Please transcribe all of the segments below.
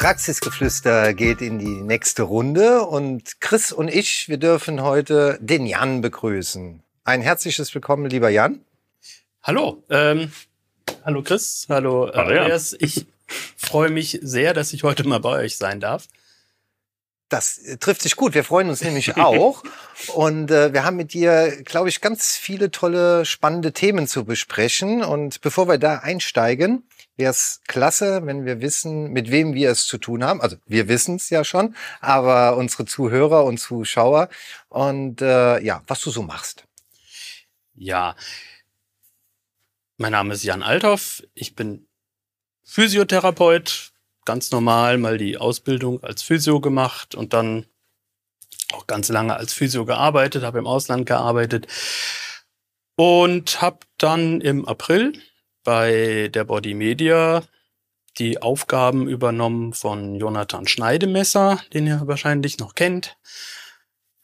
Praxisgeflüster geht in die nächste Runde und Chris und ich, wir dürfen heute den Jan begrüßen. Ein herzliches Willkommen, lieber Jan. Hallo, ähm, hallo Chris, hallo, äh. Andreas. Ich freue mich sehr, dass ich heute mal bei euch sein darf. Das äh, trifft sich gut. Wir freuen uns nämlich auch. Und äh, wir haben mit dir, glaube ich, ganz viele tolle, spannende Themen zu besprechen. Und bevor wir da einsteigen, wäre es klasse, wenn wir wissen, mit wem wir es zu tun haben. Also wir wissen es ja schon, aber unsere Zuhörer und Zuschauer. Und äh, ja, was du so machst. Ja, mein Name ist Jan Althoff. Ich bin Physiotherapeut, ganz normal mal die Ausbildung als Physio gemacht und dann auch ganz lange als Physio gearbeitet, habe im Ausland gearbeitet und habe dann im April bei der Body Media die Aufgaben übernommen von Jonathan Schneidemesser, den ihr wahrscheinlich noch kennt.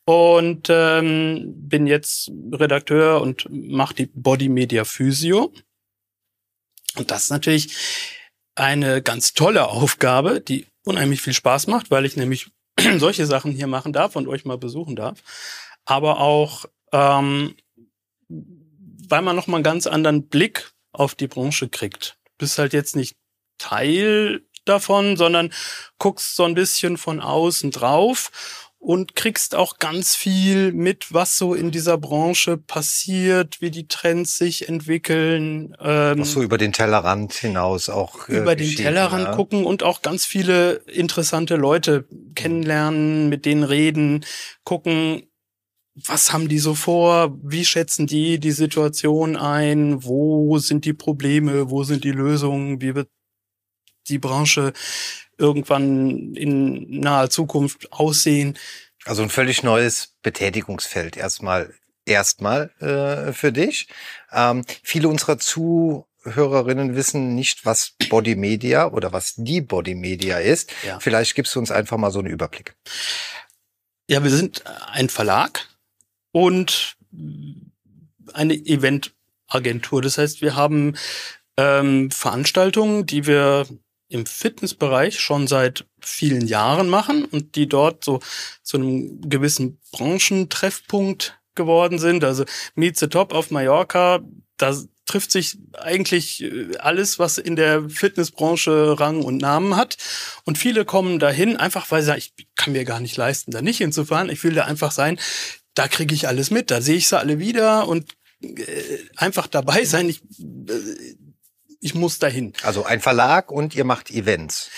Und ähm, bin jetzt Redakteur und mache die Body Media Physio. Und das ist natürlich eine ganz tolle Aufgabe, die unheimlich viel Spaß macht, weil ich nämlich solche Sachen hier machen darf und euch mal besuchen darf. Aber auch, ähm, weil man noch mal einen ganz anderen Blick auf die Branche kriegt. Du bist halt jetzt nicht Teil davon, sondern guckst so ein bisschen von außen drauf und kriegst auch ganz viel mit, was so in dieser Branche passiert, wie die Trends sich entwickeln. Ähm, Was so über den Tellerrand hinaus auch. äh, über den Tellerrand ja. gucken und auch ganz viele interessante Leute kennenlernen, mit denen reden, gucken, was haben die so vor, wie schätzen die die Situation ein, wo sind die Probleme, wo sind die Lösungen, wie wird die Branche irgendwann in naher Zukunft aussehen. Also ein völlig neues Betätigungsfeld erstmal erstmal äh, für dich. Ähm, viele unserer Zuhörerinnen wissen nicht, was Body Media oder was die Body Media ist. Ja. Vielleicht gibst du uns einfach mal so einen Überblick. Ja, wir sind ein Verlag und eine Eventagentur. Das heißt, wir haben ähm, Veranstaltungen, die wir im Fitnessbereich schon seit vielen Jahren machen und die dort so zu einem gewissen Branchentreffpunkt geworden sind. Also Meet the Top auf Mallorca, da trifft sich eigentlich äh, alles, was in der Fitnessbranche Rang und Namen hat. Und viele kommen dahin, einfach weil sie sagen, ich kann mir gar nicht leisten, da nicht hinzufahren. Ich will da einfach sein, da kriege ich alles mit, da sehe ich sie alle wieder und äh, einfach dabei sein. Ich, äh, ich muss dahin. Also ein Verlag und ihr macht Events.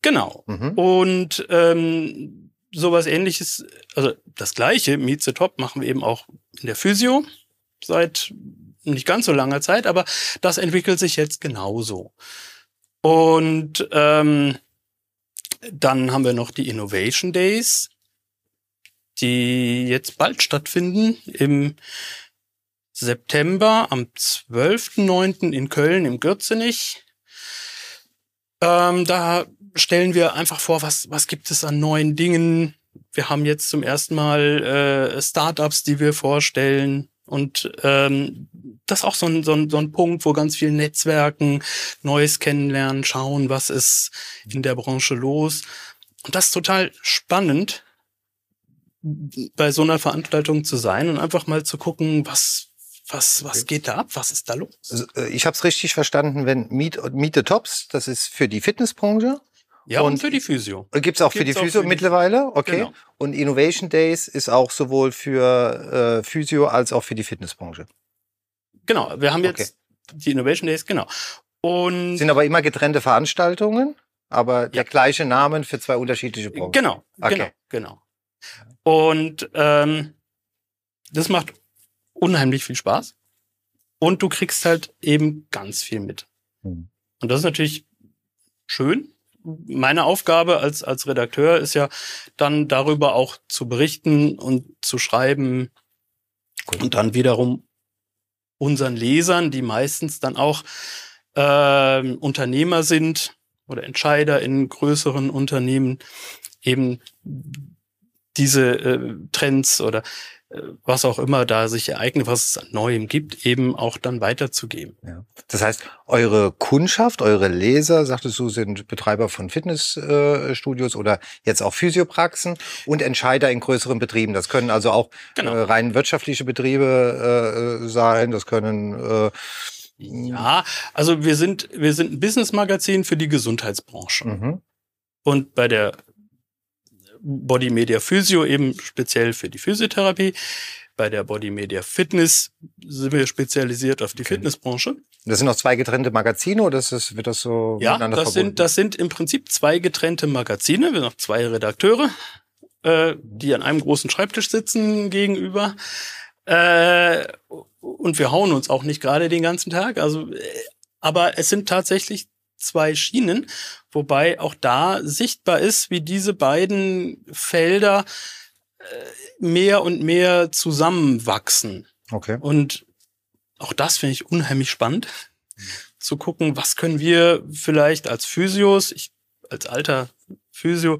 Genau. Mhm. Und ähm, sowas ähnliches, also das gleiche, Meet the Top, machen wir eben auch in der Physio seit nicht ganz so langer Zeit, aber das entwickelt sich jetzt genauso. Und ähm, dann haben wir noch die Innovation Days, die jetzt bald stattfinden im September am 12.09. in Köln im Gürzenich. Ähm, da stellen wir einfach vor, was, was gibt es an neuen Dingen. Wir haben jetzt zum ersten Mal äh, Startups, die wir vorstellen. Und ähm, das ist auch so ein, so, ein, so ein Punkt, wo ganz viel Netzwerken, Neues kennenlernen, schauen, was ist in der Branche los. Und das ist total spannend, bei so einer Veranstaltung zu sein und einfach mal zu gucken, was, was, was geht da ab, was ist da los? Also, äh, Ich habe es richtig verstanden, wenn Meet, Meet the Tops, das ist für die Fitnessbranche. Ja, und, Und- für die Physio. Gibt's auch für die Gibt's Physio für mittlerweile? Okay. Genau. Und Innovation Days ist auch sowohl für äh, Physio als auch für die Fitnessbranche. Genau, wir haben jetzt die Innovation Days, genau. Und Sind aber immer getrennte Veranstaltungen, aber der gleiche Namen für zwei unterschiedliche Branchen. Genau, Okay. genau, genau. Und ähm, das macht unheimlich viel Spaß. Und du kriegst halt eben ganz viel mit. Hm. Und das ist natürlich schön. meine Aufgabe als, als Redakteur ist ja dann darüber auch zu berichten und zu schreiben Gut. und dann wiederum unseren Lesern, die meistens dann auch äh, Unternehmer sind oder Entscheider in größeren Unternehmen, eben diese äh, Trends oder äh, was auch immer da sich ereignet, was es an Neuem gibt, eben auch dann weiterzugeben. Ja. Das heißt, eure Kundschaft, eure Leser, sagtest du, sind Betreiber von Fitnessstudios äh, oder jetzt auch Physiopraxen und Entscheider in größeren Betrieben. Das können also auch genau. äh, rein wirtschaftliche Betriebe äh, sein, das können äh, ja, also wir sind wir sind ein Business-Magazin für die Gesundheitsbranche. Mhm. Und bei der Body Media Physio eben speziell für die Physiotherapie. Bei der Body Media Fitness sind wir spezialisiert auf die okay. Fitnessbranche. Das sind noch zwei getrennte Magazine oder ist das, wird das so ja, miteinander das verbunden? Sind, das sind im Prinzip zwei getrennte Magazine. Wir haben noch zwei Redakteure, äh, die an einem großen Schreibtisch sitzen gegenüber. Äh, und wir hauen uns auch nicht gerade den ganzen Tag. Also, äh, aber es sind tatsächlich zwei Schienen, wobei auch da sichtbar ist, wie diese beiden Felder äh, mehr und mehr zusammenwachsen. Okay. Und auch das finde ich unheimlich spannend, zu gucken, was können wir vielleicht als Physios, ich als alter Physio,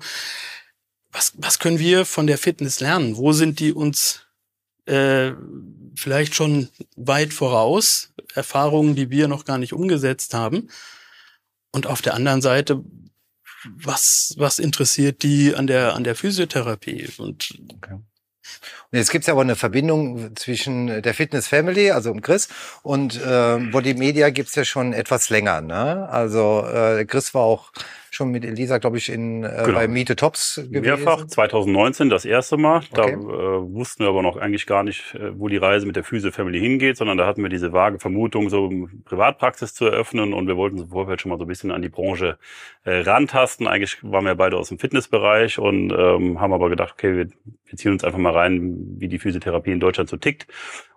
was, was können wir von der Fitness lernen? Wo sind die uns äh, vielleicht schon weit voraus? Erfahrungen, die wir noch gar nicht umgesetzt haben. Und auf der anderen Seite, was, was interessiert die an der, an der Physiotherapie? Und okay. Und jetzt gibt es ja aber eine Verbindung zwischen der Fitness Family, also um Chris, und äh, Body Media gibt's ja schon etwas länger. Ne? Also äh, Chris war auch schon mit Elisa, glaube ich, in, äh, genau. bei Miete Tops gewesen. Mehrfach, 2019 das erste Mal. Da okay. äh, wussten wir aber noch eigentlich gar nicht, äh, wo die Reise mit der Physio Family hingeht, sondern da hatten wir diese vage Vermutung, so Privatpraxis zu eröffnen und wir wollten im Vorfeld schon mal so ein bisschen an die Branche äh, rantasten. Eigentlich waren wir beide aus dem Fitnessbereich und ähm, haben aber gedacht, okay, wir, wir ziehen uns einfach mal rein, wie die Physiotherapie in Deutschland so tickt.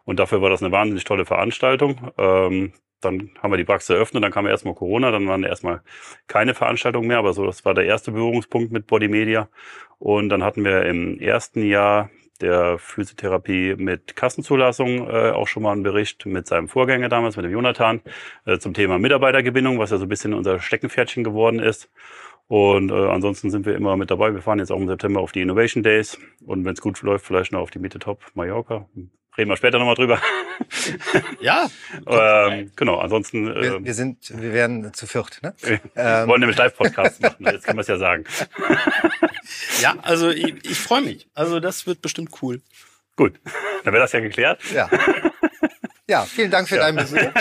Und dafür war das eine wahnsinnig tolle Veranstaltung. Ähm, dann haben wir die Praxis eröffnet, dann kam erstmal Corona, dann waren erstmal keine Veranstaltungen mehr, aber so, das war der erste Berührungspunkt mit Body Media. Und dann hatten wir im ersten Jahr der Physiotherapie mit Kassenzulassung äh, auch schon mal einen Bericht mit seinem Vorgänger damals, mit dem Jonathan, äh, zum Thema Mitarbeitergewinnung, was ja so ein bisschen unser Steckenpferdchen geworden ist. Und äh, ansonsten sind wir immer mit dabei. Wir fahren jetzt auch im September auf die Innovation Days und wenn es gut läuft, vielleicht noch auf die Miete Top Mallorca. Reden wir später nochmal drüber. ja. ähm, genau, ansonsten. Äh, wir, wir, sind, wir werden zu viert, ne? Wir ähm. wollen nämlich Live-Podcast machen, jetzt kann man es ja sagen. ja, also ich, ich freue mich. Also das wird bestimmt cool. Gut, dann wäre das ja geklärt. Ja. Ja, vielen Dank für ja. deinen Besuch.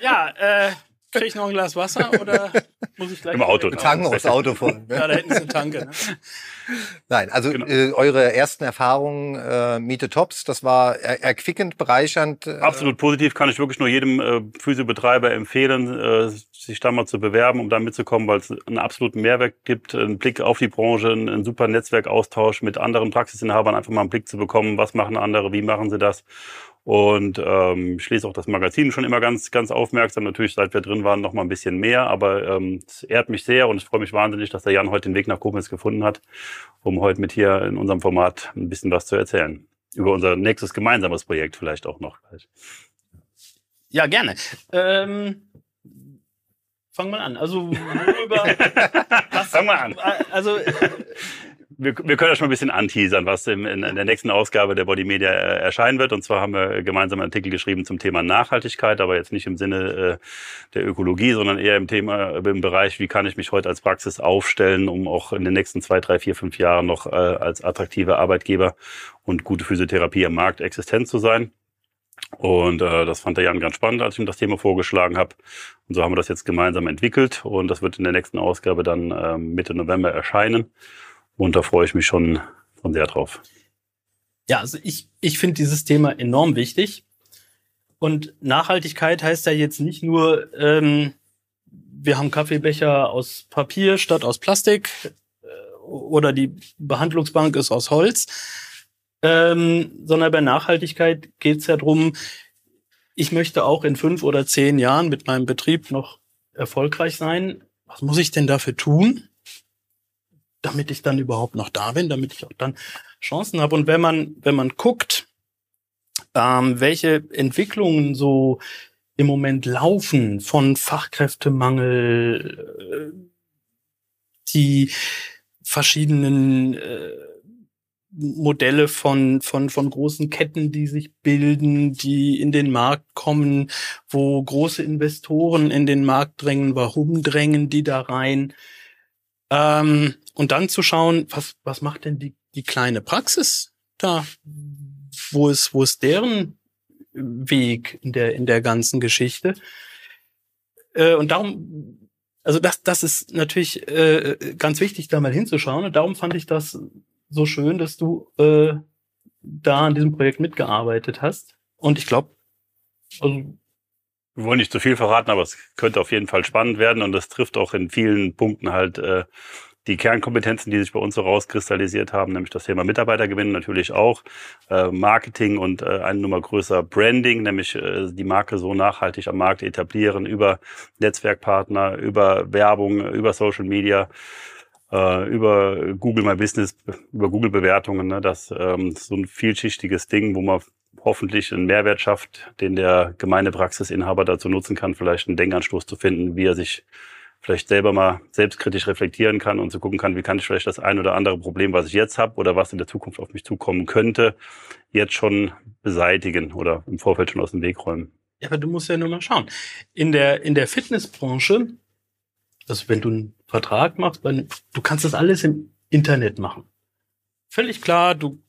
ja, äh, Kriege ich noch ein Glas Wasser oder muss ich gleich? Im Auto. Wir tanken aufs Auto voll. Ne? Ja, da hätten sie eine Tanke. Ne? Nein, also genau. äh, eure ersten Erfahrungen äh, Miete Tops, das war er erquickend, bereichernd. Äh Absolut positiv, kann ich wirklich nur jedem äh, Physiobetreiber empfehlen, äh, sich da mal zu bewerben, um da mitzukommen, weil es einen absoluten Mehrwert gibt, einen Blick auf die Branche, einen, einen super Netzwerkaustausch mit anderen Praxisinhabern, einfach mal einen Blick zu bekommen, was machen andere, wie machen sie das und ähm, ich lese auch das Magazin schon immer ganz, ganz aufmerksam. Natürlich, seit wir drin waren, noch mal ein bisschen mehr. Aber ähm, es ehrt mich sehr und ich freue mich wahnsinnig, dass der Jan heute den Weg nach Koblenz gefunden hat, um heute mit hier in unserem Format ein bisschen was zu erzählen. Über unser nächstes gemeinsames Projekt vielleicht auch noch. Ja, gerne. Ähm, fang mal an. Also worüber? fang mal an. Also wir, wir können ja schon ein bisschen anteasern, was in, in, in der nächsten Ausgabe der Body Media äh, erscheinen wird. Und zwar haben wir gemeinsam einen Artikel geschrieben zum Thema Nachhaltigkeit, aber jetzt nicht im Sinne äh, der Ökologie, sondern eher im Thema, im Bereich, wie kann ich mich heute als Praxis aufstellen, um auch in den nächsten zwei, drei, vier, fünf Jahren noch äh, als attraktiver Arbeitgeber und gute Physiotherapie am Markt existent zu sein. Und äh, das fand der Jan ganz spannend, als ich ihm das Thema vorgeschlagen habe. Und so haben wir das jetzt gemeinsam entwickelt und das wird in der nächsten Ausgabe dann äh, Mitte November erscheinen. Und da freue ich mich schon, schon sehr drauf. Ja, also ich, ich finde dieses Thema enorm wichtig. Und Nachhaltigkeit heißt ja jetzt nicht nur, ähm, wir haben Kaffeebecher aus Papier statt aus Plastik äh, oder die Behandlungsbank ist aus Holz, ähm, sondern bei Nachhaltigkeit geht es ja drum. ich möchte auch in fünf oder zehn Jahren mit meinem Betrieb noch erfolgreich sein, was muss ich denn dafür tun, damit ich dann überhaupt noch da bin, damit ich auch dann Chancen habe. Und wenn man, wenn man guckt, ähm, welche Entwicklungen so im Moment laufen von Fachkräftemangel, äh, die verschiedenen äh, Modelle von, von, von großen Ketten, die sich bilden, die in den Markt kommen, wo große Investoren in den Markt drängen, warum drängen die da rein? Ähm, und dann zu schauen, was, was macht denn die, die kleine Praxis da? Wo ist, wo ist deren Weg in der, in der ganzen Geschichte? Äh, und darum, also das, das ist natürlich äh, ganz wichtig, da mal hinzuschauen. Und darum fand ich das so schön, dass du äh, da an diesem Projekt mitgearbeitet hast. Und ich glaube, also wir wollen nicht zu viel verraten, aber es könnte auf jeden Fall spannend werden und das trifft auch in vielen Punkten halt äh, die Kernkompetenzen, die sich bei uns so rauskristallisiert haben, nämlich das Thema Mitarbeitergewinn natürlich auch, äh, Marketing und äh, eine Nummer größer Branding, nämlich äh, die Marke so nachhaltig am Markt etablieren über Netzwerkpartner, über Werbung, über Social Media äh, über Google My Business, über Google-Bewertungen. Ne? Das ähm, so ein vielschichtiges Ding, wo man hoffentlich einen Mehrwert schafft, den der Gemeindepraxisinhaber dazu nutzen kann, vielleicht einen Denkanstoß zu finden, wie er sich vielleicht selber mal selbstkritisch reflektieren kann und zu gucken kann, wie kann ich vielleicht das ein oder andere Problem, was ich jetzt habe oder was in der Zukunft auf mich zukommen könnte, jetzt schon beseitigen oder im Vorfeld schon aus dem Weg räumen. Ja, aber du musst ja nur mal schauen. In der, in der Fitnessbranche, also wenn du einen Vertrag machst, du kannst das alles im Internet machen. Völlig klar, du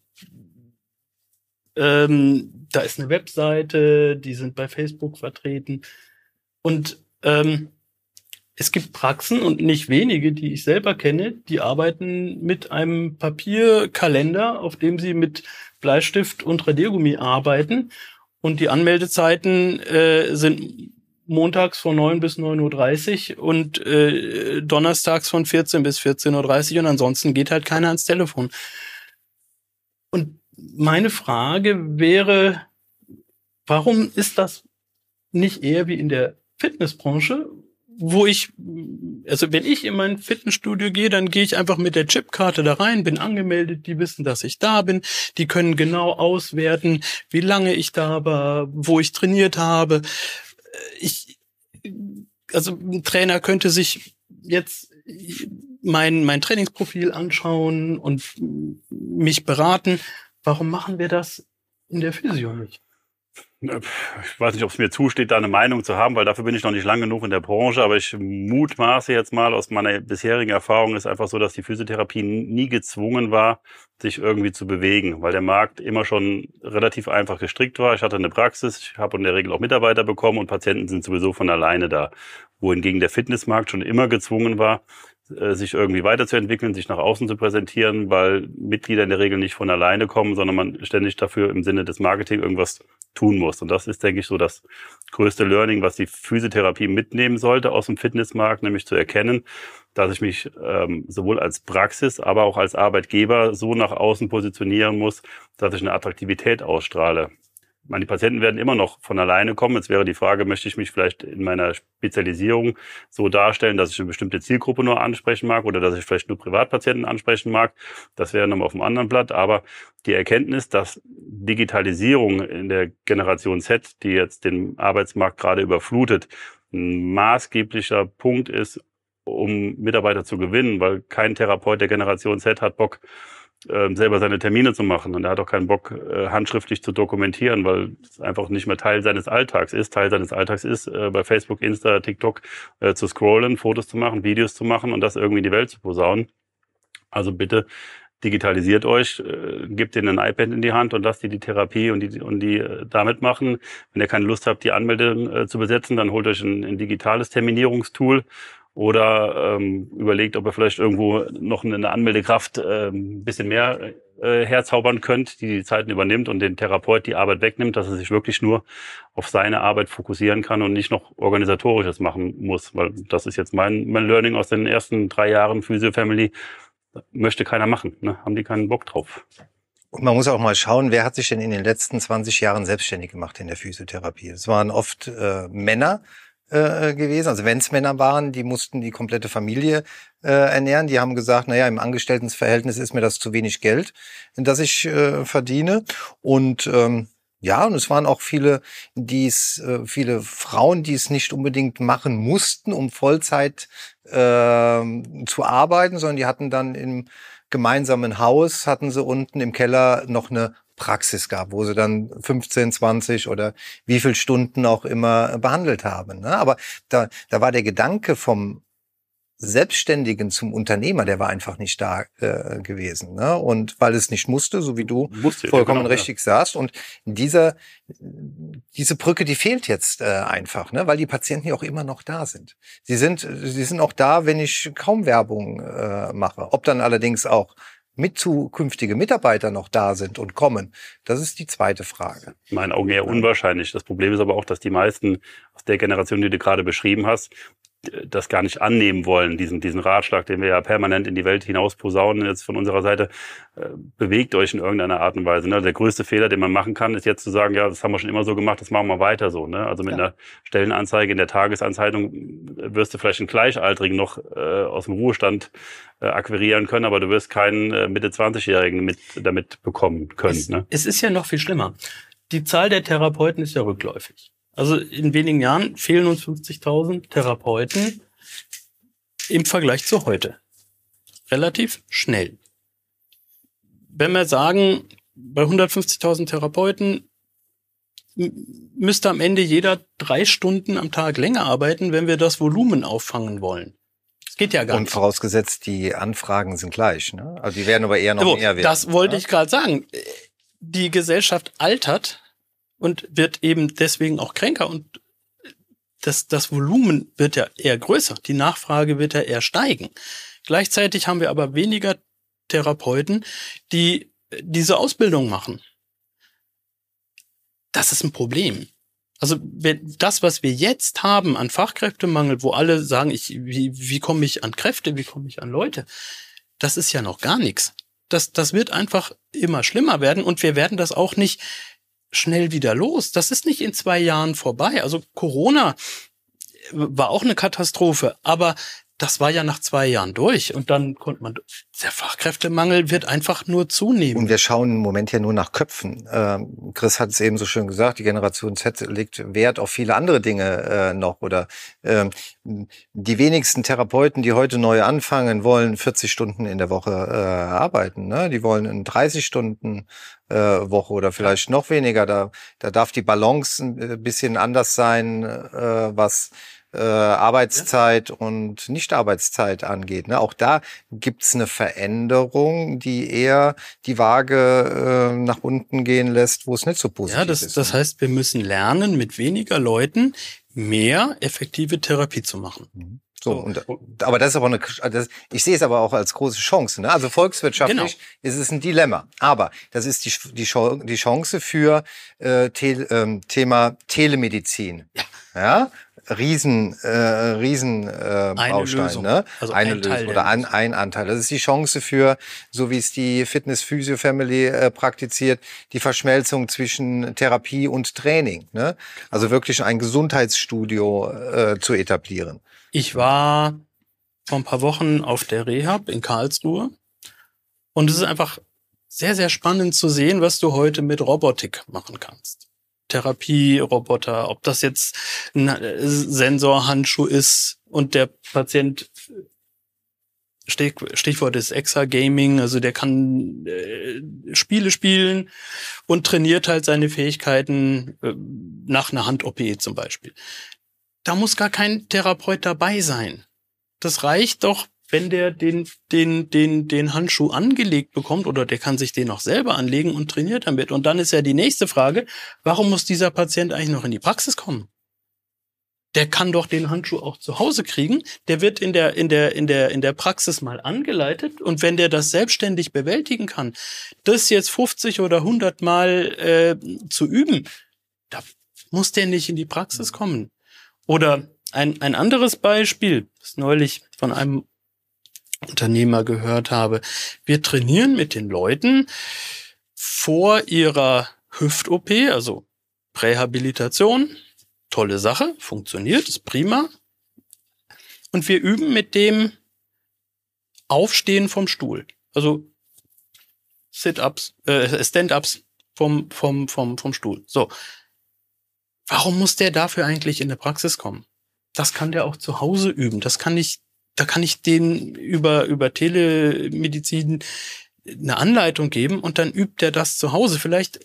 ähm, da ist eine Webseite, die sind bei Facebook vertreten. Und ähm, es gibt Praxen und nicht wenige, die ich selber kenne, die arbeiten mit einem Papierkalender, auf dem sie mit Bleistift und Radiergummi arbeiten. Und die Anmeldezeiten äh, sind montags von 9 bis 9.30 Uhr und äh, donnerstags von 14 bis 14.30 Uhr und ansonsten geht halt keiner ans Telefon. Und meine Frage wäre, warum ist das nicht eher wie in der Fitnessbranche, wo ich, also wenn ich in mein Fitnessstudio gehe, dann gehe ich einfach mit der Chipkarte da rein, bin angemeldet, die wissen, dass ich da bin, die können genau auswerten, wie lange ich da war, wo ich trainiert habe. Ich, also ein Trainer könnte sich jetzt mein, mein Trainingsprofil anschauen und mich beraten. Warum machen wir das in der Physio nicht? Ich weiß nicht, ob es mir zusteht, da eine Meinung zu haben, weil dafür bin ich noch nicht lang genug in der Branche. Aber ich mutmaße jetzt mal aus meiner bisherigen Erfahrung ist einfach so, dass die Physiotherapie nie gezwungen war, sich irgendwie zu bewegen, weil der Markt immer schon relativ einfach gestrickt war. Ich hatte eine Praxis, ich habe in der Regel auch Mitarbeiter bekommen und Patienten sind sowieso von alleine da. Wohingegen der Fitnessmarkt schon immer gezwungen war, äh, sich irgendwie weiterzuentwickeln, sich nach außen zu präsentieren, weil Mitglieder in der Regel nicht von alleine kommen, sondern man ständig dafür im Sinne des Marketing irgendwas tun muss. Und das ist, denke ich, so das größte Learning, was die Physiotherapie mitnehmen sollte aus dem Fitnessmarkt, nämlich zu erkennen, dass ich mich ähm, sowohl als Praxis, aber auch als Arbeitgeber so nach außen positionieren muss, dass ich eine Attraktivität ausstrahle meine Patienten werden immer noch von alleine kommen. Jetzt wäre die Frage, möchte ich mich vielleicht in meiner Spezialisierung so darstellen, dass ich eine bestimmte Zielgruppe nur ansprechen mag oder dass ich vielleicht nur Privatpatienten ansprechen mag. Das wäre nochmal auf dem anderen Blatt. Aber die Erkenntnis, dass Digitalisierung in der Generation Z, die jetzt den Arbeitsmarkt gerade überflutet, ein maßgeblicher Punkt ist, um Mitarbeiter zu gewinnen, weil kein Therapeut der Generation Z hat Bock, ähm, selber seine Termine zu machen. Und er hat auch keinen Bock, äh, handschriftlich zu dokumentieren, weil es einfach nicht mehr Teil seines Alltags ist. Teil seines Alltags ist, äh, bei Facebook, Insta, TikTok äh, zu scrollen, Fotos zu machen, Videos zu machen und das irgendwie in die Welt zu posaunen. Also bitte digitalisiert euch, gebt denen ein iPad in die Hand und lasst die die Therapie und die, und die damit machen. Wenn ihr keine Lust habt, die Anmeldung zu besetzen, dann holt euch ein, ein digitales Terminierungstool oder ähm, überlegt, ob ihr vielleicht irgendwo noch eine Anmeldekraft äh, ein bisschen mehr äh, herzaubern könnt, die die Zeiten übernimmt und den Therapeut die Arbeit wegnimmt, dass er sich wirklich nur auf seine Arbeit fokussieren kann und nicht noch organisatorisches machen muss, weil das ist jetzt mein, mein Learning aus den ersten drei Jahren Physio Family. Möchte keiner machen, ne? haben die keinen Bock drauf. Und man muss auch mal schauen, wer hat sich denn in den letzten 20 Jahren selbstständig gemacht in der Physiotherapie? Es waren oft äh, Männer, äh, gewesen. Also wenn es Männer waren, die mussten die komplette Familie äh, ernähren. Die haben gesagt, naja, im Angestelltenverhältnis ist mir das zu wenig Geld, das ich äh, verdiene. Und ähm, ja, und es waren auch viele, die es, äh, viele Frauen, die es nicht unbedingt machen mussten, um Vollzeit äh, zu arbeiten, sondern die hatten dann im gemeinsamen Haus, hatten sie unten im Keller noch eine Praxis gab, wo sie dann 15, 20 oder wie viel Stunden auch immer behandelt haben. Ne? Aber da, da war der Gedanke vom Selbstständigen zum Unternehmer, der war einfach nicht da äh, gewesen. Ne? Und weil es nicht musste, so wie du musste, vollkommen genau, richtig ja. sagst. Und dieser, diese Brücke, die fehlt jetzt äh, einfach, ne? weil die Patienten ja auch immer noch da sind. Sie sind, sie sind auch da, wenn ich kaum Werbung äh, mache. Ob dann allerdings auch mit zukünftige Mitarbeiter noch da sind und kommen, das ist die zweite Frage. In meinen Augen eher unwahrscheinlich. Das Problem ist aber auch, dass die meisten aus der Generation, die du gerade beschrieben hast, das gar nicht annehmen wollen, diesen, diesen Ratschlag, den wir ja permanent in die Welt hinaus posaunen, jetzt von unserer Seite, äh, bewegt euch in irgendeiner Art und Weise. Ne? Der größte Fehler, den man machen kann, ist jetzt zu sagen, ja, das haben wir schon immer so gemacht, das machen wir weiter so. Ne? Also mit ja. einer Stellenanzeige in der Tagesanzeitung wirst du vielleicht einen Gleichaltrigen noch äh, aus dem Ruhestand äh, akquirieren können, aber du wirst keinen äh, Mitte 20-Jährigen mit, damit bekommen können. Es, ne? es ist ja noch viel schlimmer. Die Zahl der Therapeuten ist ja rückläufig. Also in wenigen Jahren fehlen uns 50.000 Therapeuten im Vergleich zu heute. Relativ schnell. Wenn wir sagen, bei 150.000 Therapeuten müsste am Ende jeder drei Stunden am Tag länger arbeiten, wenn wir das Volumen auffangen wollen. Das geht ja gar Und nicht. Und vorausgesetzt, die Anfragen sind gleich. Ne? Also die werden aber eher noch so, mehr werden. Das wollte ne? ich gerade sagen. Die Gesellschaft altert und wird eben deswegen auch kränker und das, das Volumen wird ja eher größer, die Nachfrage wird ja eher steigen. Gleichzeitig haben wir aber weniger Therapeuten, die diese Ausbildung machen. Das ist ein Problem. Also das, was wir jetzt haben an Fachkräftemangel, wo alle sagen, ich, wie, wie komme ich an Kräfte, wie komme ich an Leute, das ist ja noch gar nichts. Das, das wird einfach immer schlimmer werden und wir werden das auch nicht schnell wieder los. Das ist nicht in zwei Jahren vorbei. Also Corona war auch eine Katastrophe, aber das war ja nach zwei Jahren durch und dann konnte man, der Fachkräftemangel wird einfach nur zunehmen. Und wir schauen im Moment ja nur nach Köpfen. Ähm, Chris hat es eben so schön gesagt, die Generation Z legt Wert auf viele andere Dinge äh, noch oder ähm, die wenigsten Therapeuten, die heute neu anfangen, wollen 40 Stunden in der Woche äh, arbeiten. Ne? Die wollen in 30 Stunden äh, Woche oder vielleicht noch weniger. Da, da darf die Balance ein bisschen anders sein, äh, was äh, Arbeitszeit ja. und Nichtarbeitszeit angeht. Ne? Auch da gibt's eine Veränderung, die eher die Waage äh, nach unten gehen lässt, wo es nicht so positiv ja, das, ist. Das ne? heißt, wir müssen lernen, mit weniger Leuten mehr effektive Therapie zu machen. Mhm. So, und, aber das ist aber eine, das, ich sehe es aber auch als große Chance. Ne? Also volkswirtschaftlich genau. ist es ein Dilemma. Aber das ist die, die, die Chance für äh, Te, ähm, Thema Telemedizin. Ja. ja? Riesen, äh, Riesen äh, Baustein, ne? Also eine ein Lösung oder ein, ein Anteil. Das ist die Chance für, so wie es die Fitness Physio Family äh, praktiziert, die Verschmelzung zwischen Therapie und Training. Ne? Also wirklich ein Gesundheitsstudio äh, zu etablieren. Ich war vor ein paar Wochen auf der Rehab in Karlsruhe und es ist einfach sehr, sehr spannend zu sehen, was du heute mit Robotik machen kannst. Therapieroboter, ob das jetzt ein äh, Sensorhandschuh ist und der Patient Stichwort ist Exa-Gaming, also der kann äh, Spiele spielen und trainiert halt seine Fähigkeiten äh, nach einer Hand-OP zum Beispiel. Da muss gar kein Therapeut dabei sein. Das reicht doch, wenn der den, den, den, den Handschuh angelegt bekommt oder der kann sich den auch selber anlegen und trainiert damit. Und dann ist ja die nächste Frage, warum muss dieser Patient eigentlich noch in die Praxis kommen? Der kann doch den Handschuh auch zu Hause kriegen. Der wird in der, in der, in der, in der Praxis mal angeleitet. Und wenn der das selbstständig bewältigen kann, das jetzt 50 oder 100 Mal äh, zu üben, da muss der nicht in die Praxis kommen. Oder ein, ein anderes Beispiel, das neulich von einem Unternehmer gehört habe. Wir trainieren mit den Leuten vor ihrer Hüft-OP, also Prähabilitation, tolle Sache, funktioniert, ist prima. Und wir üben mit dem Aufstehen vom Stuhl. Also Sit-ups, äh, Stand-ups vom, vom, vom, vom Stuhl. So. Warum muss der dafür eigentlich in der Praxis kommen? Das kann der auch zu Hause üben. Das kann ich, da kann ich den über, über Telemedizin eine Anleitung geben und dann übt er das zu Hause. Vielleicht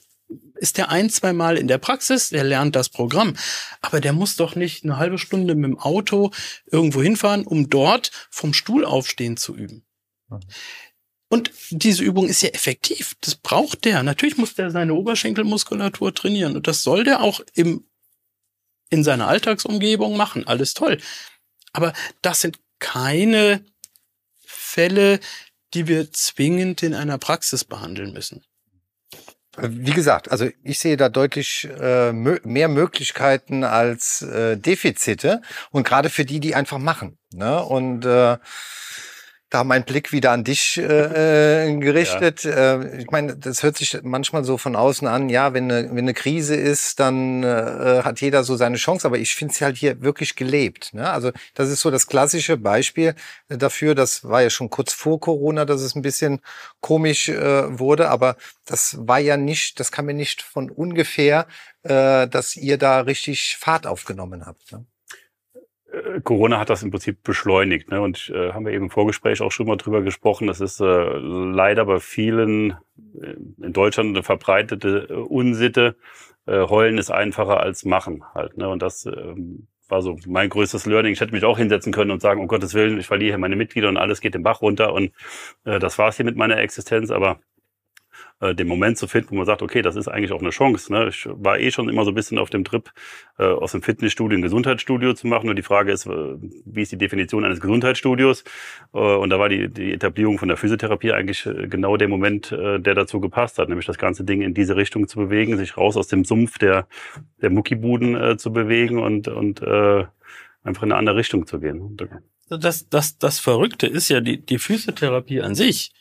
ist der ein, zwei Mal in der Praxis, der lernt das Programm. Aber der muss doch nicht eine halbe Stunde mit dem Auto irgendwo hinfahren, um dort vom Stuhl aufstehen zu üben. Und diese Übung ist ja effektiv. Das braucht der. Natürlich muss der seine Oberschenkelmuskulatur trainieren. Und das soll der auch im, in seiner Alltagsumgebung machen. Alles toll. Aber das sind keine Fälle, die wir zwingend in einer Praxis behandeln müssen. Wie gesagt, also ich sehe da deutlich äh, mehr Möglichkeiten als äh, Defizite und gerade für die, die einfach machen. Ne? Und äh, da mein Blick wieder an dich äh, äh gerichtet. Ja. Äh, ich meine, das hört sich manchmal so von außen an, ja, wenn eine, wenn eine Krise ist, dann äh, hat jeder so seine Chance, aber ich finde es halt hier wirklich gelebt. Ne? Also das ist so das klassische Beispiel dafür, das war ja schon kurz vor Corona, dass es ein bisschen komisch äh, wurde, aber das war ja nicht, das kam mir nicht von ungefähr, äh, dass ihr da richtig Fahrt aufgenommen habt. Ne? Äh, Corona hat das im Prinzip beschleunigt. Ne? Und äh, haben wir eben im Vorgespräch auch schon mal drüber gesprochen. Das ist äh, leider bei vielen äh, in Deutschland eine verbreitete äh, Unsitte. Äh, heulen ist einfacher als machen halt. Ne? Und das ähm, war so mein größtes Learning. Ich hätte mich auch hinsetzen können und sagen, um Gottes Willen, ich verliere meine Mitglieder und alles geht den Bach runter. Und äh, das war's hier mit meiner Existenz. Aber äh, den Moment zu finden, wo man sagt, okay, das ist eigentlich auch eine Chance. Ne? Ich war eh schon immer so ein bisschen auf dem Trip, äh, aus dem Fitnessstudio ein Gesundheitsstudio zu machen. Und die Frage ist, äh, wie ist die Definition eines Gesundheitsstudios? Äh, und da war die, die Etablierung von der Physiotherapie eigentlich äh, genau der Moment, äh, der dazu gepasst hat, nämlich das ganze Ding in diese Richtung zu bewegen, sich raus aus dem Sumpf der, der Muckibuden äh, zu bewegen und, und äh, einfach in eine andere Richtung zu gehen. Das, das, das Verrückte ist ja die, die Physiotherapie an sich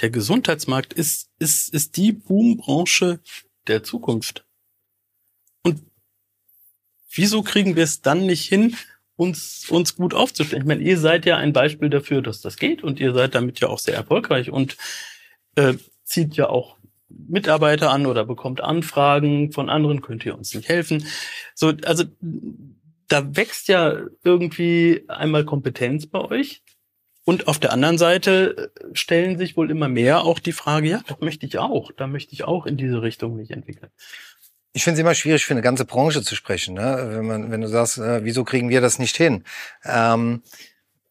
der Gesundheitsmarkt ist, ist, ist die Boombranche der Zukunft. Und wieso kriegen wir es dann nicht hin, uns, uns gut aufzustellen? Ich meine, ihr seid ja ein Beispiel dafür, dass das geht und ihr seid damit ja auch sehr erfolgreich und äh, zieht ja auch Mitarbeiter an oder bekommt Anfragen von anderen, könnt ihr uns nicht helfen? So, also da wächst ja irgendwie einmal Kompetenz bei euch und auf der anderen Seite äh, stellen sich wohl immer mehr auch die Frage, ja, das möchte ich auch, da möchte ich auch in diese Richtung mich entwickeln. Ich finde es immer schwierig für eine ganze Branche zu sprechen, ne? wenn man, wenn du sagst, äh, wieso kriegen wir das nicht hin? Ähm,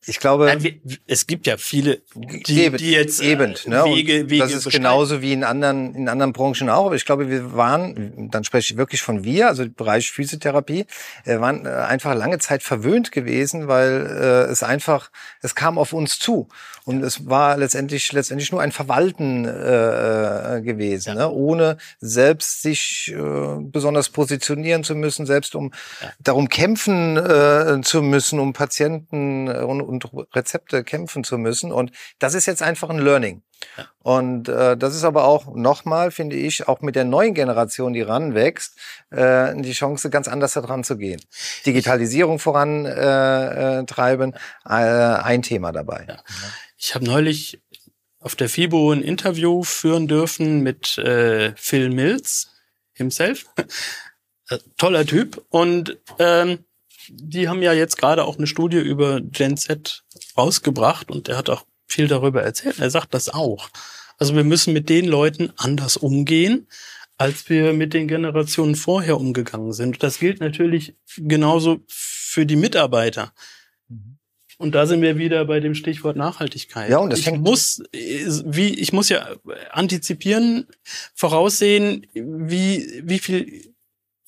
ich glaube, Nein, es gibt ja viele, die, eben, die jetzt äh, eben, ne? Wege, Wege das ist genauso wie in anderen in anderen Branchen auch. Aber ich glaube, wir waren, dann spreche ich wirklich von wir, also Bereich Physiotherapie, äh, waren äh, einfach lange Zeit verwöhnt gewesen, weil äh, es einfach, es kam auf uns zu und es war letztendlich letztendlich nur ein Verwalten äh gewesen, ja. ne? ohne selbst sich äh, besonders positionieren zu müssen, selbst um ja. darum kämpfen äh, zu müssen, um Patienten und, und Rezepte kämpfen zu müssen. Und das ist jetzt einfach ein Learning. Ja. Und äh, das ist aber auch nochmal, finde ich, auch mit der neuen Generation, die ranwächst, äh, die Chance, ganz anders daran zu gehen. Digitalisierung vorantreiben, äh, äh, ein Thema dabei. Ja. Ich habe neulich auf der FIBO ein Interview führen dürfen mit äh, Phil Mills himself. Äh, toller Typ. Und ähm, die haben ja jetzt gerade auch eine Studie über Gen Z rausgebracht und er hat auch viel darüber erzählt. Er sagt das auch. Also wir müssen mit den Leuten anders umgehen, als wir mit den Generationen vorher umgegangen sind. Das gilt natürlich genauso für die Mitarbeiter. Und da sind wir wieder bei dem Stichwort Nachhaltigkeit. Ja, und das ich muss, wie, ich muss ja antizipieren, voraussehen, wie, wie viel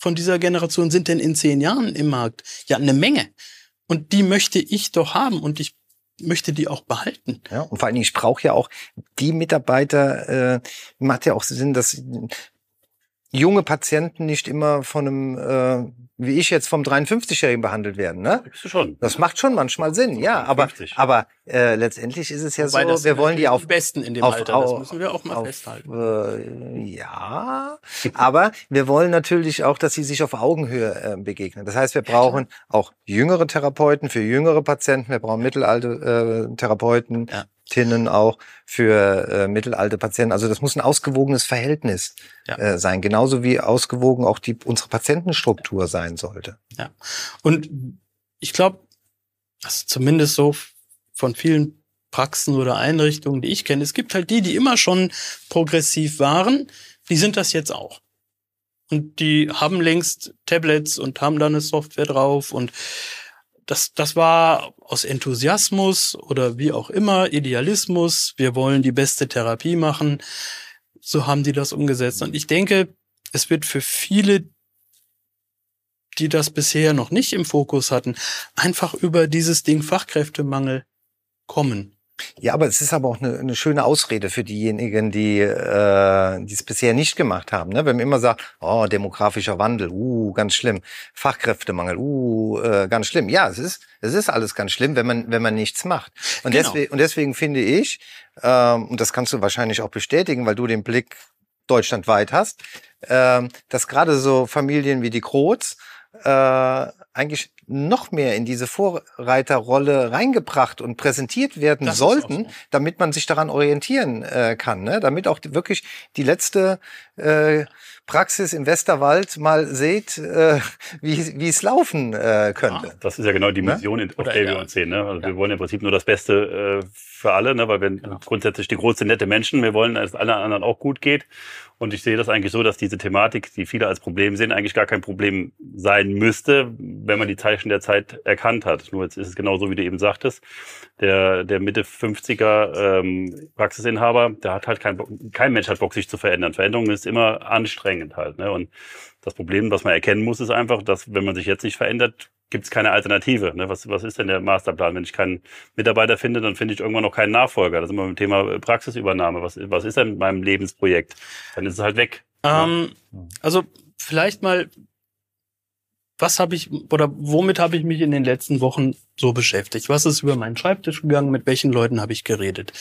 von dieser Generation sind denn in zehn Jahren im Markt? Ja, eine Menge. Und die möchte ich doch haben und ich möchte die auch behalten. Ja, und vor allen Dingen, ich brauche ja auch die Mitarbeiter, äh, macht ja auch Sinn, dass junge Patienten nicht immer von einem, äh, wie ich jetzt vom 53-Jährigen behandelt werden. Ne? Bist du schon. Das macht schon manchmal Sinn, ja. Aber, 50. aber äh, letztendlich ist es ja Wobei so, wir wollen die auf Besten in dem auf- Alter. Das müssen wir auch mal auf, festhalten. Äh, ja, aber wir wollen natürlich auch, dass sie sich auf Augenhöhe äh, begegnen. Das heißt, wir brauchen auch jüngere Therapeuten für jüngere Patienten. Wir brauchen mittelalte äh, Therapeuten, Ja. Tinnen auch für äh, mittelalte Patienten. Also das muss ein ausgewogenes Verhältnis Ja. äh, sein, genauso wie ausgewogen auch die unsere Patientenstruktur sein sollte. Und ich glaube, also zumindest so von vielen Praxen oder Einrichtungen, die ich kenne, es gibt halt die, die immer schon progressiv waren, die sind das jetzt auch. Und die haben längst Tablets und haben da eine Software drauf und das, das war aus Enthusiasmus oder wie auch immer, Idealismus, wir wollen die beste Therapie machen. So haben die das umgesetzt. Und ich denke, es wird für viele, die das bisher noch nicht im Fokus hatten, einfach über dieses Ding Fachkräftemangel kommen. Ja, aber es ist aber auch eine, eine schöne Ausrede für diejenigen, die äh, die es bisher nicht gemacht haben. Ne? Wenn man immer sagt, oh, demografischer Wandel, uh, ganz schlimm, Fachkräftemangel, uh, äh, ganz schlimm. Ja, es ist es ist alles ganz schlimm, wenn man wenn man nichts macht. Und Genau. deswegen und deswegen finde ich, ähm, und das kannst du wahrscheinlich auch bestätigen, weil du den Blick deutschlandweit hast, ähm, dass gerade so Familien wie die Kroz äh, eigentlich noch mehr in diese Vorreiterrolle reingebracht und präsentiert werden Das sollten, so. damit man sich daran orientieren äh, kann, ne? damit auch die, wirklich die letzte äh, Praxis im Westerwald mal seht, äh, wie wie es laufen äh, könnte. Das ist ja genau die Ne? Mission, in- auf der wir ja. uns sehen. Ne? Also Ja. Wir wollen im Prinzip nur das Beste äh, für alle, ne? weil wir Genau. grundsätzlich die große nette Menschen, wir wollen, dass es allen anderen auch gut geht. Und ich sehe das eigentlich so, dass diese Thematik, die viele als Problem sehen, eigentlich gar kein Problem sein müsste, wenn man die Zeichen der Zeit erkannt hat. Nur jetzt ist es genau so, wie du eben sagtest. Der, der Mitte 50er ähm, Praxisinhaber, der hat halt kein Bock, kein Mensch hat Bock, sich zu verändern. Veränderung ist immer anstrengend halt. Ne? Und das Problem, was man erkennen muss, ist einfach, dass wenn man sich jetzt nicht verändert, gibt es keine Alternative. Ne? Was, was ist denn der Masterplan? Wenn ich keinen Mitarbeiter finde, dann finde ich irgendwann noch keinen Nachfolger. Das ist immer beim Thema äh, Praxisübernahme. Was, was ist denn mit meinem Lebensprojekt? Dann ist es halt weg. Ähm, also vielleicht mal, was habe ich oder womit habe ich mich in den letzten Wochen so beschäftigt? Was ist über meinen Schreibtisch gegangen? Mit welchen Leuten habe ich geredet?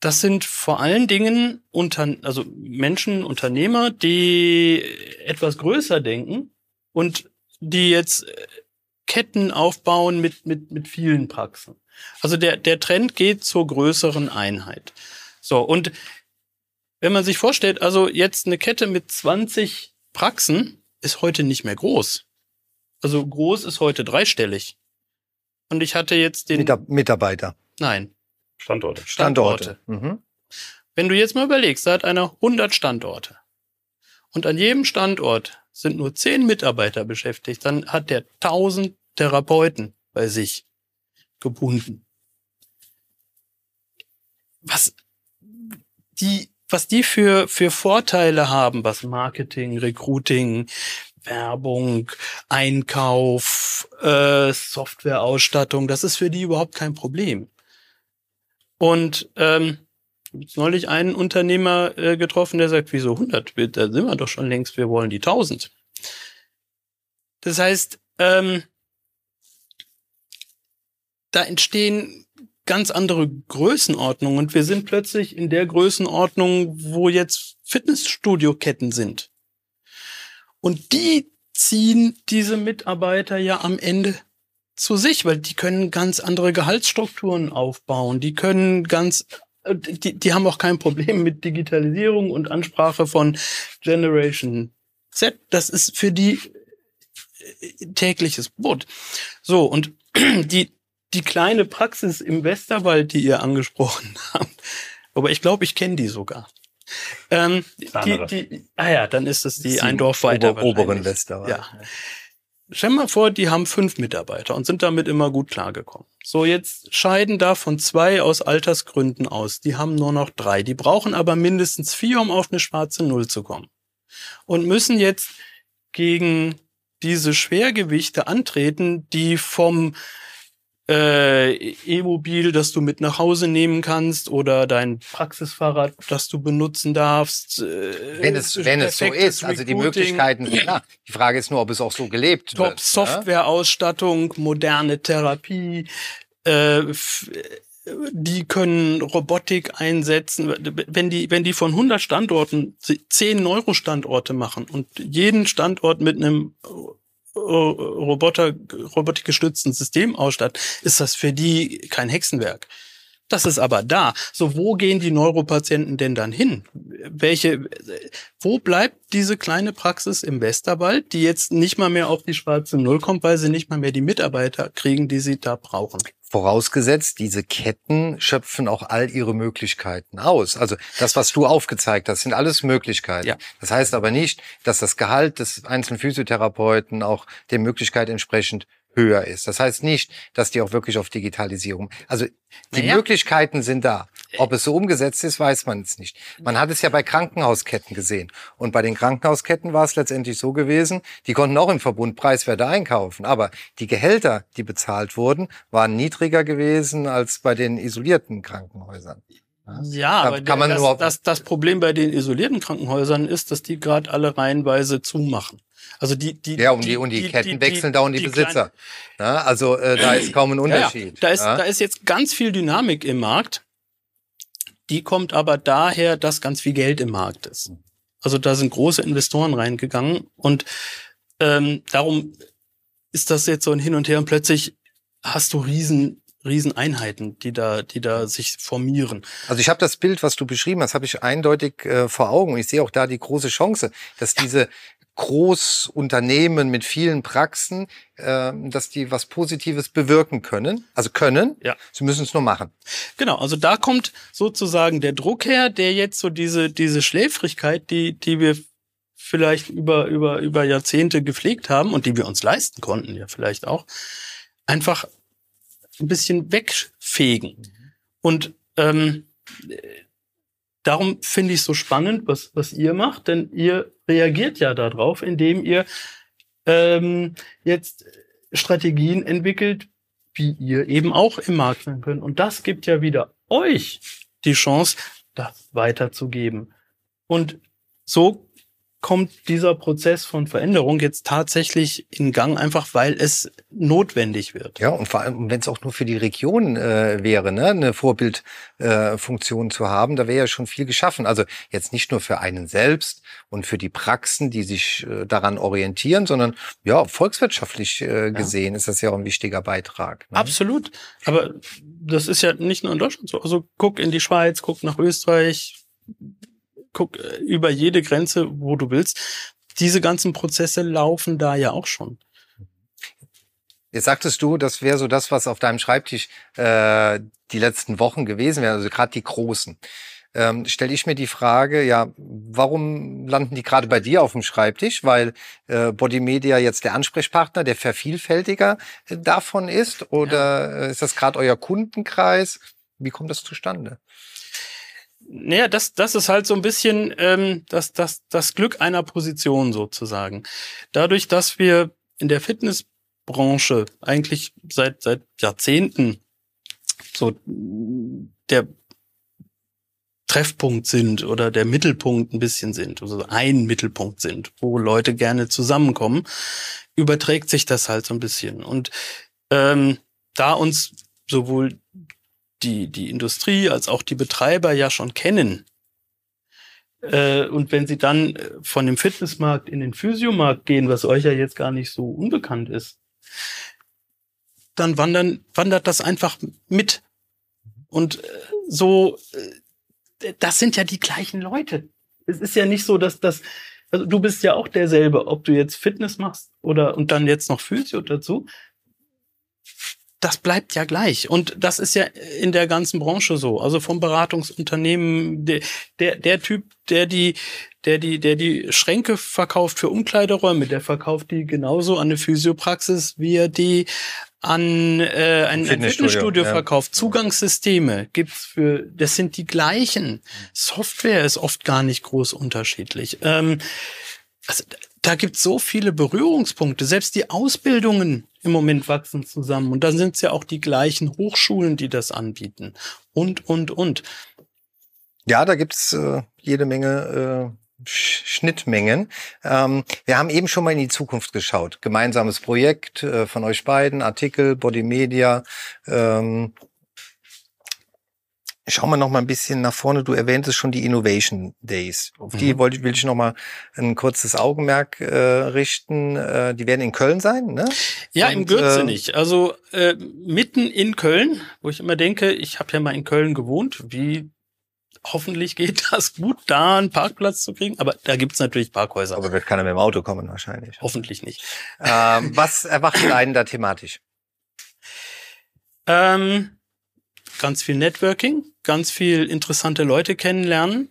Das sind vor allen Dingen unter, also Menschen, Unternehmer, die etwas größer denken und die jetzt äh, Ketten aufbauen mit, mit, mit vielen Praxen. Also der, der Trend geht zur größeren Einheit. So, und wenn man sich vorstellt, also jetzt eine Kette mit 20 Praxen ist heute nicht mehr groß. Also groß ist heute dreistellig. Und ich hatte jetzt den, Mitar Mitarbeiter, nein, Standorte. Standorte. Mhm. Wenn du jetzt mal überlegst, da hat einer 100 Standorte und an jedem Standort sind nur 10 Mitarbeiter beschäftigt, dann hat der 1000 Therapeuten bei sich gebunden. Was die, was die für, für Vorteile haben, was Marketing, Recruiting, Werbung, Einkauf, äh, Softwareausstattung, das ist für die überhaupt kein Problem. Und ähm, neulich einen Unternehmer äh, getroffen, der sagt, wieso 100? Wir- Da sind wir doch schon längst, wir wollen die 1000. Das heißt, ähm, da entstehen ganz andere Größenordnungen und wir sind plötzlich in der Größenordnung, wo jetzt Fitnessstudio-Ketten sind. Und die ziehen diese Mitarbeiter ja am Ende zu sich, weil die können ganz andere Gehaltsstrukturen aufbauen. Die können ganz, äh, die, die haben auch kein Problem mit Digitalisierung und Ansprache von Generation Z. Das ist für die äh, tägliches Brot. So, und die, die kleine Praxis im Westerwald, die ihr angesprochen habt, aber ich glaube, ich kenne die sogar. Ähm, die, die, ah ja, dann ist es die Sie ein Dorf weiter. Ober oberen. Westerwald. Ja. Stell mal vor, die haben fünf Mitarbeiter und sind damit immer gut klargekommen. So, jetzt scheiden davon zwei aus Altersgründen aus. Die haben nur noch drei. Die brauchen aber mindestens vier, um auf eine schwarze Null zu kommen. Und müssen jetzt gegen diese Schwergewichte antreten, die vom äh, E-Mobil, das du mit nach Hause nehmen kannst oder dein Praxisfahrrad, das du benutzen darfst. Äh, wenn es, wenn es so ist, also die Möglichkeiten sind klar. Die Frage ist nur, ob es auch so gelebt Top wird. Top ne? Softwareausstattung, moderne Therapie, äh, die können Robotik einsetzen. Wenn die, wenn die von 100 Standorten 10 Neurostandorte machen und jeden Standort mit einem Roboter, robotikgestützten System ausstatten, ist das für die kein Hexenwerk. Das ist aber da. So, wo gehen die Neuropatienten denn dann hin? Welche, wo bleibt diese kleine Praxis im Westerwald, die jetzt nicht mal mehr auf die schwarze Null kommt, weil sie nicht mal mehr die Mitarbeiter kriegen, die sie da brauchen? Vorausgesetzt, diese Ketten schöpfen auch all ihre Möglichkeiten aus. Also das, was du aufgezeigt hast, sind alles Möglichkeiten. Ja. Das heißt aber nicht, dass das Gehalt des einzelnen Physiotherapeuten auch der Möglichkeit entsprechend höher ist. Das heißt nicht, dass die auch wirklich auf Digitalisierung. Also die naja. Möglichkeiten sind da. Ob es so umgesetzt ist, weiß man es nicht. Man hat es ja bei Krankenhausketten gesehen. Und bei den Krankenhausketten war es letztendlich so gewesen, die konnten auch im Verbund preiswerte einkaufen. Aber die Gehälter, die bezahlt wurden, waren niedriger gewesen als bei den isolierten Krankenhäusern. Ja, da aber kann man das, nur das, das Problem bei den isolierten Krankenhäusern ist, dass die gerade alle reihenweise zumachen. Also die, die, ja, und die, und die, die Ketten die, wechseln dauernd die, die Besitzer. Ja, also äh, da ist kaum ein Unterschied. Ja, ja. Da, ist, ja. da ist jetzt ganz viel Dynamik im Markt. Die kommt aber daher, dass ganz viel Geld im Markt ist. Also da sind große Investoren reingegangen und ähm, darum ist das jetzt so ein Hin und Her und plötzlich hast du riesen Rieseneinheiten, die da, die da sich formieren. Also ich habe das Bild, was du beschrieben hast, habe ich eindeutig äh, vor Augen. Ich sehe auch da die große Chance, dass diese Großunternehmen mit vielen Praxen, äh, dass die was Positives bewirken können. Also können. Ja. Sie müssen es nur machen. Genau. Also da kommt sozusagen der Druck her, der jetzt so diese diese Schläfrigkeit, die die wir vielleicht über über über Jahrzehnte gepflegt haben und die wir uns leisten konnten, ja vielleicht auch, einfach ein bisschen wegfegen. Und ähm, darum finde ich es so spannend, was, was ihr macht, denn ihr reagiert ja darauf, indem ihr ähm, jetzt Strategien entwickelt, wie ihr eben auch im Markt sein könnt. Und das gibt ja wieder euch die Chance, das weiterzugeben. Und so kommt dieser Prozess von Veränderung jetzt tatsächlich in Gang, einfach weil es notwendig wird. Ja, und vor allem, wenn es auch nur für die Region äh, wäre, ne, eine Vorbildfunktion äh, zu haben, da wäre ja schon viel geschaffen. Also jetzt nicht nur für einen selbst und für die Praxen, die sich äh, daran orientieren, sondern ja, volkswirtschaftlich äh, gesehen ja. ist das ja auch ein wichtiger Beitrag. Ne? Absolut. Aber das ist ja nicht nur in Deutschland so. Also guck in die Schweiz, guck nach Österreich, guck äh, über jede Grenze, wo du willst. Diese ganzen Prozesse laufen da ja auch schon. Jetzt sagtest du, das wäre so das, was auf deinem Schreibtisch äh, die letzten Wochen gewesen wäre, also gerade die großen. Ähm, Stelle ich mir die Frage, ja, warum landen die gerade bei dir auf dem Schreibtisch? Weil äh, Body Media jetzt der Ansprechpartner, der Vervielfältiger äh, davon ist? Oder ja. Ist das gerade euer Kundenkreis? Wie kommt das zustande? Naja, das, das ist halt so ein bisschen ähm, das, das, das Glück einer Position sozusagen. Dadurch, dass wir in der Fitnessbranche eigentlich seit, seit Jahrzehnten so der Treffpunkt sind oder der Mittelpunkt ein bisschen sind, also ein Mittelpunkt sind, wo Leute gerne zusammenkommen, überträgt sich das halt so ein bisschen. Und ähm, da uns sowohl die, die Industrie als auch die Betreiber ja schon kennen. Äh, und wenn sie dann äh, von dem Fitnessmarkt in den Physiomarkt gehen, was euch ja jetzt gar nicht so unbekannt ist, dann wandern, wandert das einfach mit. Und äh, so, das sind ja die gleichen Leute. Es ist ja nicht so, dass das, also du bist ja auch derselbe, ob du jetzt Fitness machst oder und dann jetzt noch Physio dazu das bleibt ja gleich. Und das ist ja in der ganzen Branche so. Also vom Beratungsunternehmen, der, der, der Typ, der die, der die, der die Schränke verkauft für Umkleideräume, der verkauft die genauso an eine Physiopraxis, wie er die an äh, ein, Fitnessstudio, Fitnessstudio ja. verkauft. Zugangssysteme gibt's für, das sind die gleichen. Software ist oft gar nicht groß unterschiedlich. Ähm, also da gibt es so viele Berührungspunkte. Selbst die Ausbildungen im Moment wachsen zusammen. Und dann sind es ja auch die gleichen Hochschulen, die das anbieten. Und, und, und. Ja, da gibt's äh, jede Menge äh, Schnittmengen. Ähm, wir haben eben schon mal in die Zukunft geschaut. Gemeinsames Projekt äh, von euch beiden, Artikel, Body Media. Ähm, Schauen wir noch mal ein bisschen nach vorne. Du erwähntest schon die Innovation Days. Auf die mhm. wollte, will ich noch mal ein kurzes Augenmerk äh, richten. Äh, die werden in Köln sein, ne? Ja, Und, im Gürzenich. Äh, also äh, mitten in Köln, wo ich immer denke, ich habe ja mal in Köln gewohnt. Wie hoffentlich geht das gut, da einen Parkplatz zu kriegen. Aber da gibt's natürlich Parkhäuser. Aber wird keiner mit dem Auto kommen wahrscheinlich. Hoffentlich nicht. Ähm, was erwartet einen da thematisch? Ähm, ganz viel Networking, ganz viel interessante Leute kennenlernen,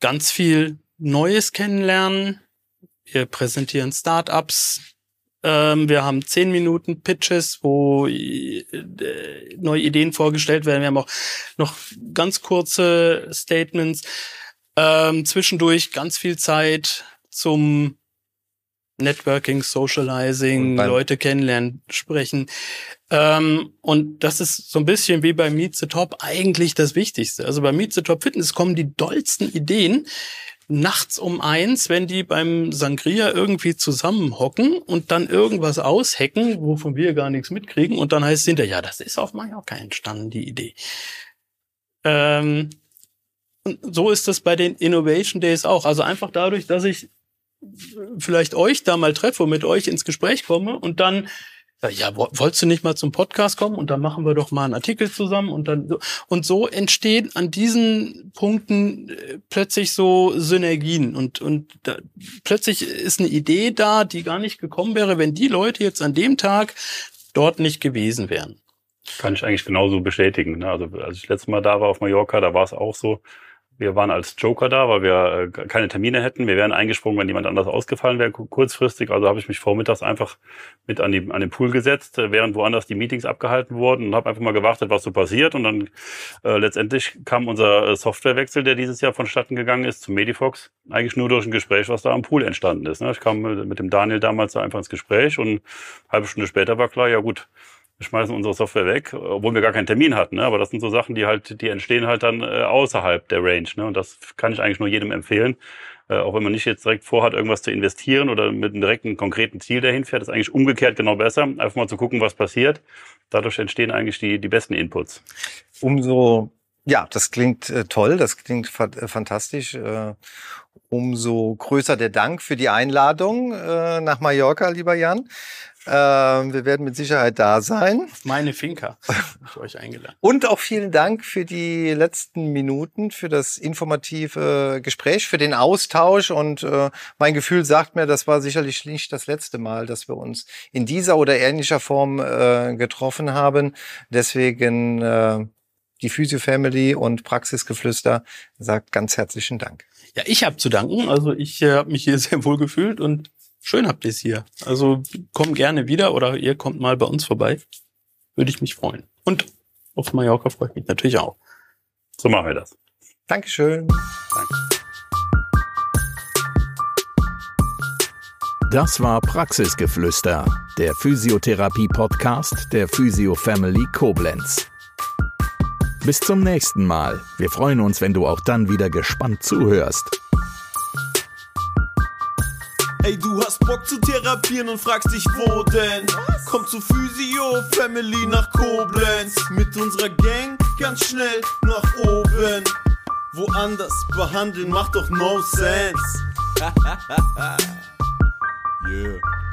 ganz viel Neues kennenlernen. Wir präsentieren Startups. Ähm, wir haben zehn Minuten Pitches, wo äh, neue Ideen vorgestellt werden. Wir haben auch noch ganz kurze Statements. Ähm, zwischendurch ganz viel Zeit zum Networking, Socializing, Leute kennenlernen, sprechen. Ähm, und das ist so ein bisschen wie bei Meet the Top eigentlich das Wichtigste. Also bei Meet the Top Fitness kommen die dollsten Ideen nachts um eins, wenn die beim Sangria irgendwie zusammenhocken und dann irgendwas aushacken, wovon wir gar nichts mitkriegen. Und dann heißt es hinterher, ja, das ist auf Mallorca entstanden, die Idee. Ähm, und so ist das bei den Innovation Days auch. Also einfach dadurch, dass ich vielleicht euch da mal treffe und mit euch ins Gespräch komme und dann ja, wolltest du nicht mal zum Podcast kommen und dann machen wir doch mal einen Artikel zusammen und dann und so entstehen an diesen Punkten äh, plötzlich so Synergien und und da, plötzlich ist eine Idee da, die gar nicht gekommen wäre, wenn die Leute jetzt an dem Tag dort nicht gewesen wären. Kann ich eigentlich genauso bestätigen. Ne? Also als ich letztes Mal da war auf Mallorca, da war es auch so. Wir waren als Joker da, weil wir äh, keine Termine hätten. Wir wären eingesprungen, wenn jemand anders ausgefallen wäre, kurzfristig. Also habe ich mich vormittags einfach mit an, die, an den Pool gesetzt, äh, während woanders die Meetings abgehalten wurden und habe einfach mal gewartet, was so passiert. Und dann äh, letztendlich kam unser äh, Softwarewechsel, der dieses Jahr vonstatten gegangen ist, zu Medifox, eigentlich nur durch ein Gespräch, was da am Pool entstanden ist. Ne? Ich kam mit dem Daniel damals da einfach ins Gespräch und halbe Stunde später war klar, ja gut, wir schmeißen unsere Software weg, obwohl wir gar keinen Termin hatten. Ne? Aber das sind so Sachen, die halt, die entstehen halt dann äh, außerhalb der Range. Ne? Und das kann ich eigentlich nur jedem empfehlen. Äh, auch wenn man nicht jetzt direkt vorhat, irgendwas zu investieren oder mit einem direkten konkreten Ziel dahin fährt, ist eigentlich umgekehrt genau besser. Einfach mal zu gucken, was passiert. Dadurch entstehen eigentlich die, die besten Inputs. Umso ja, das klingt äh, toll, das klingt fa äh, fantastisch. Äh, umso größer der Dank für die Einladung äh, nach Mallorca, lieber Jan. Ähm, wir werden mit Sicherheit da sein. Meine Finca ich euch eingeladen. Und auch vielen Dank für die letzten Minuten, für das informative Gespräch, für den Austausch. Und äh, mein Gefühl sagt mir, das war sicherlich nicht das letzte Mal, dass wir uns in dieser oder ähnlicher Form äh, getroffen haben. Deswegen äh, die Physio Family und Praxisgeflüster sagt ganz herzlichen Dank. Ja, ich habe zu danken. Also ich äh, habe mich hier sehr wohl gefühlt und schön habt ihr es hier. Also komm gerne wieder oder ihr kommt mal bei uns vorbei. Würde ich mich freuen. Und auf Mallorca freue ich mich natürlich auch. So machen wir das. Dankeschön. Danke. Das war Praxisgeflüster, der Physiotherapie-Podcast der Physio Family Koblenz. Bis zum nächsten Mal. Wir freuen uns, wenn du auch dann wieder gespannt zuhörst. Ey, du hast Bock zu therapieren und fragst dich, wo denn? Komm zu Physio Family nach Koblenz. Mit unserer Gang ganz schnell nach oben. Woanders behandeln macht doch no sense. yeah.